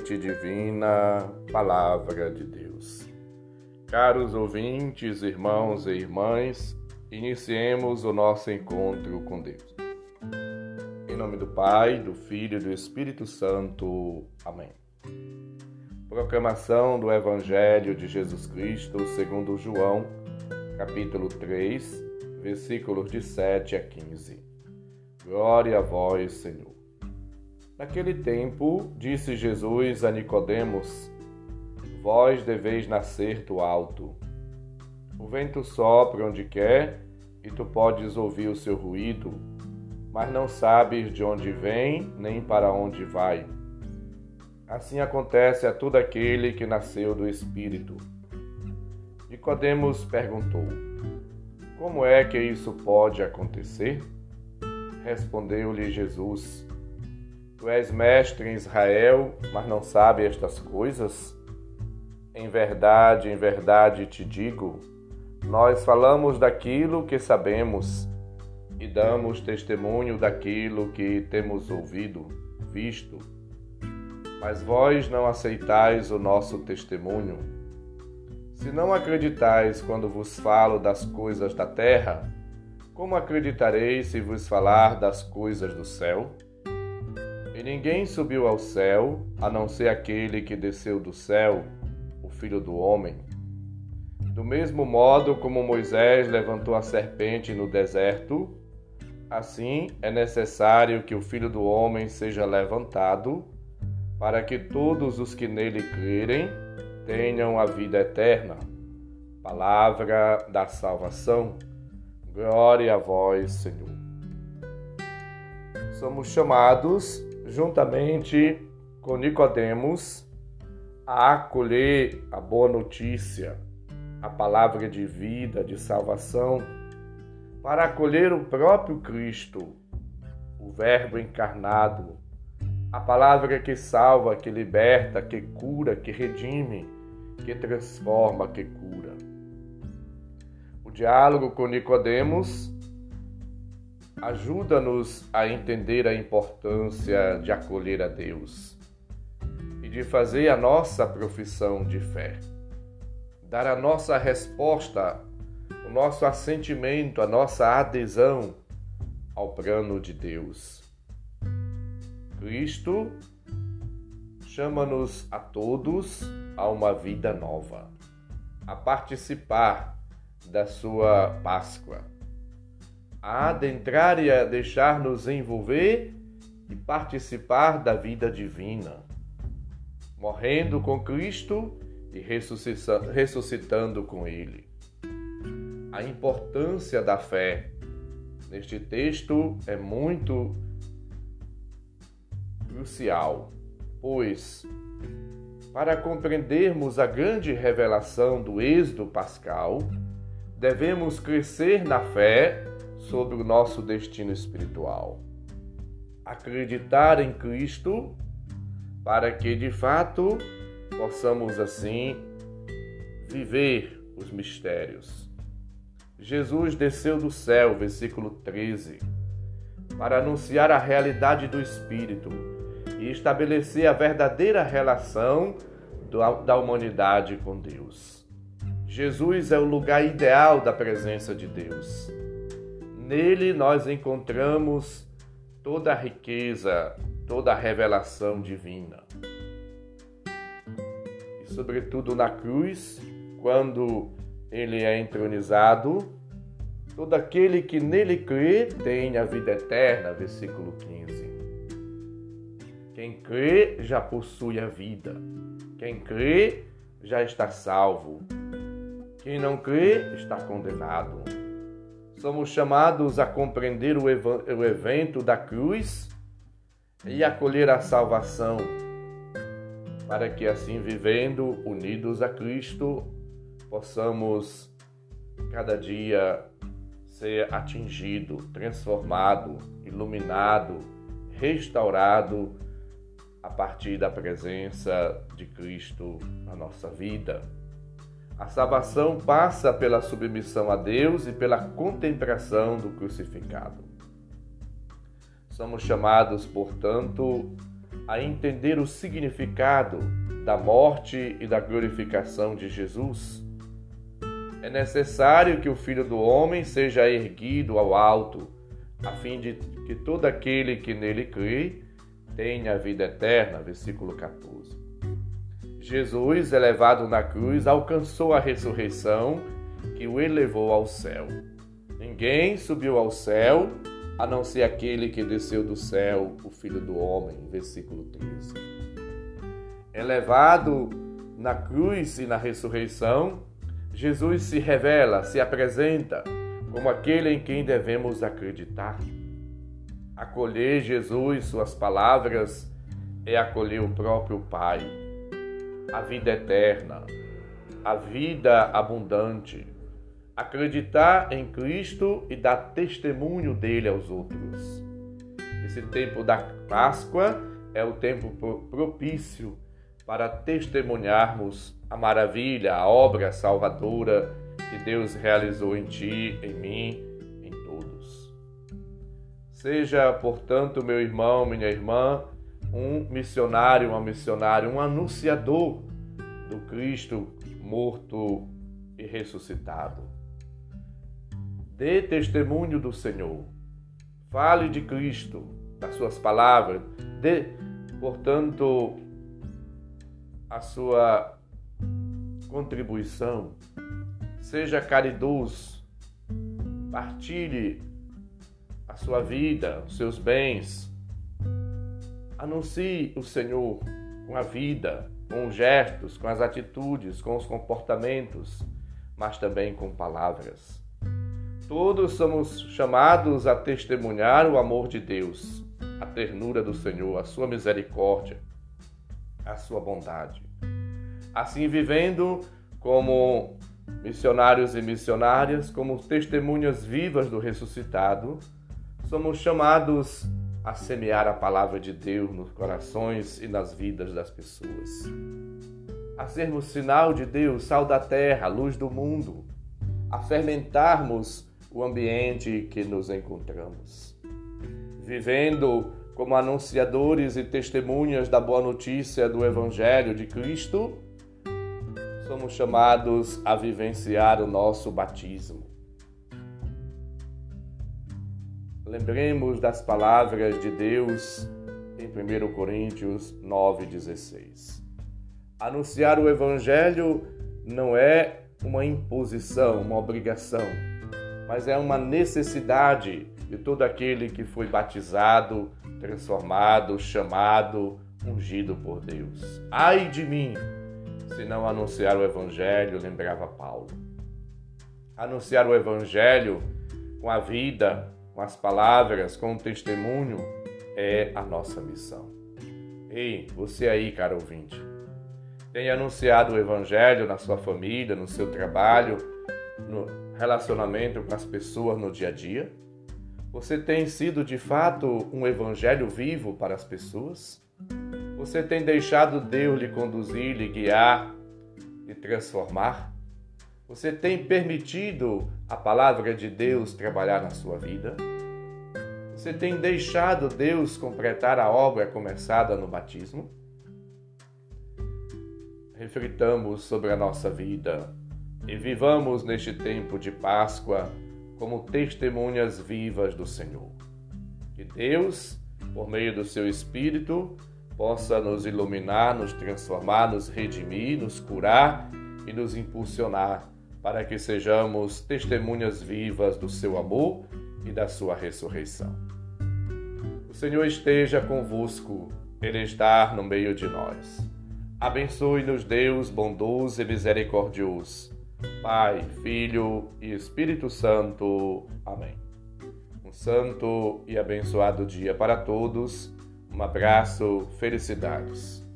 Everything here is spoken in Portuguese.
semente divina, Palavra de Deus. Caros ouvintes, irmãos e irmãs, iniciemos o nosso encontro com Deus. Em nome do Pai, do Filho e do Espírito Santo. Amém. Proclamação do Evangelho de Jesus Cristo segundo João, capítulo 3, versículos de 7 a 15. Glória a vós, Senhor. Naquele tempo, disse Jesus a Nicodemos: Vós deveis nascer do alto. O vento sopra onde quer e tu podes ouvir o seu ruído, mas não sabes de onde vem nem para onde vai. Assim acontece a todo aquele que nasceu do Espírito. Nicodemos perguntou: Como é que isso pode acontecer? Respondeu-lhe Jesus: Tu és mestre em Israel, mas não sabe estas coisas? Em verdade, em verdade te digo, nós falamos daquilo que sabemos e damos testemunho daquilo que temos ouvido, visto. Mas vós não aceitais o nosso testemunho. Se não acreditais quando vos falo das coisas da terra, como acreditareis se vos falar das coisas do céu? E ninguém subiu ao céu, a não ser aquele que desceu do céu, o Filho do Homem. Do mesmo modo como Moisés levantou a serpente no deserto, assim é necessário que o Filho do Homem seja levantado, para que todos os que nele crerem tenham a vida eterna. Palavra da salvação. Glória a vós, Senhor. Somos chamados juntamente com Nicodemos, a acolher a boa notícia, a palavra de vida, de salvação, para acolher o próprio Cristo, o Verbo encarnado, a palavra que salva, que liberta, que cura, que redime, que transforma, que cura. O diálogo com Nicodemos ajuda-nos a entender a importância de acolher a Deus e de fazer a nossa profissão de fé, dar a nossa resposta, o nosso assentimento, a nossa adesão ao plano de Deus. Cristo chama-nos a todos a uma vida nova, a participar da sua Páscoa a adentrar e a deixar-nos envolver e participar da vida divina, morrendo com Cristo e ressuscitando com Ele. A importância da fé neste texto é muito crucial, pois para compreendermos a grande revelação do êxodo pascal, devemos crescer na fé sobre o nosso destino espiritual. Acreditar em Cristo para que de fato possamos assim viver os mistérios. Jesus desceu do céu, versículo 13, para anunciar a realidade do Espírito e estabelecer a verdadeira relação da humanidade com Deus. Jesus é o lugar ideal da presença de Deus. Nele nós encontramos toda a riqueza, toda a revelação divina. E, sobretudo, na cruz, quando ele é entronizado, todo aquele que nele crê tem a vida eterna. Versículo 15. Quem crê já possui a vida. Quem crê já está salvo. Quem não crê está condenado somos chamados a compreender o, o evento da cruz e acolher a salvação, para que assim vivendo unidos a Cristo, possamos cada dia ser atingido, transformado, iluminado, restaurado a partir da presença de Cristo na nossa vida. A salvação passa pela submissão a Deus e pela contemplação do crucificado. Somos chamados, portanto, a entender o significado da morte e da glorificação de Jesus? É necessário que o Filho do Homem seja erguido ao alto, a fim de que todo aquele que nele crê tenha a vida eterna. Versículo 14. Jesus, elevado na cruz, alcançou a ressurreição que o elevou ao céu. Ninguém subiu ao céu a não ser aquele que desceu do céu, o Filho do Homem. Versículo 13. Elevado na cruz e na ressurreição, Jesus se revela, se apresenta como aquele em quem devemos acreditar. Acolher Jesus, suas palavras, é acolher o próprio Pai, a vida eterna, a vida abundante. Acreditar em Cristo e dar testemunho dele aos outros. Esse tempo da Páscoa é o tempo propício para testemunharmos a maravilha, a obra salvadora que Deus realizou em ti, em mim, em todos. Seja, portanto, meu irmão, minha irmã, um missionário, uma missionária, um anunciador do Cristo morto e ressuscitado. Dê testemunho do Senhor. Fale de Cristo, das suas palavras. Dê, portanto, a sua contribuição. Seja caridoso. Partilhe a sua vida, os seus bens. Anuncie o Senhor com a vida, com os gestos, com as atitudes, com os comportamentos, mas também com palavras. Todos somos chamados a testemunhar o amor de Deus, a ternura do Senhor, a sua misericórdia a sua bondade. Assim, vivendo como missionários e missionárias, como testemunhas vivas do ressuscitado, somos chamados a semear a palavra de Deus nos corações e nas vidas das pessoas. A sermos sinal de Deus, sal da terra, luz do mundo, a fermentarmos o ambiente que nos encontramos. Vivendo como anunciadores e testemunhas da boa notícia do Evangelho de Cristo, somos chamados a vivenciar o nosso batismo. Lembremos das palavras de Deus em 1 Coríntios 9,16. Anunciar o Evangelho não é uma imposição, uma obrigação, mas é uma necessidade de todo aquele que foi batizado transformado, chamado, ungido por Deus. Ai de mim, se não anunciar o Evangelho, lembrava Paulo. Anunciar o Evangelho com a vida, com as palavras, com o testemunho, é a nossa missão. Ei, você aí, caro ouvinte, tem anunciado o Evangelho na sua família, no seu trabalho, no relacionamento com as pessoas no dia a dia? Você tem sido de fato um evangelho vivo para as pessoas? Você tem deixado Deus lhe conduzir, lhe guiar, lhe transformar? Você tem permitido a palavra de Deus trabalhar na sua vida? Você tem deixado Deus completar a obra começada no batismo? Reflitamos sobre a nossa vida e vivamos neste tempo de Páscoa como testemunhas vivas do Senhor. Que Deus, por meio do seu Espírito, possa nos iluminar, nos transformar, nos redimir, nos curar e nos impulsionar para que sejamos testemunhas vivas do seu amor e da sua ressurreição. O Senhor esteja convosco, Ele está no meio de nós. Abençoe-nos, Deus bondoso e misericordioso Pai, Filho e Espírito Santo. Amém. Um santo e abençoado dia para todos. Um abraço, felicidades.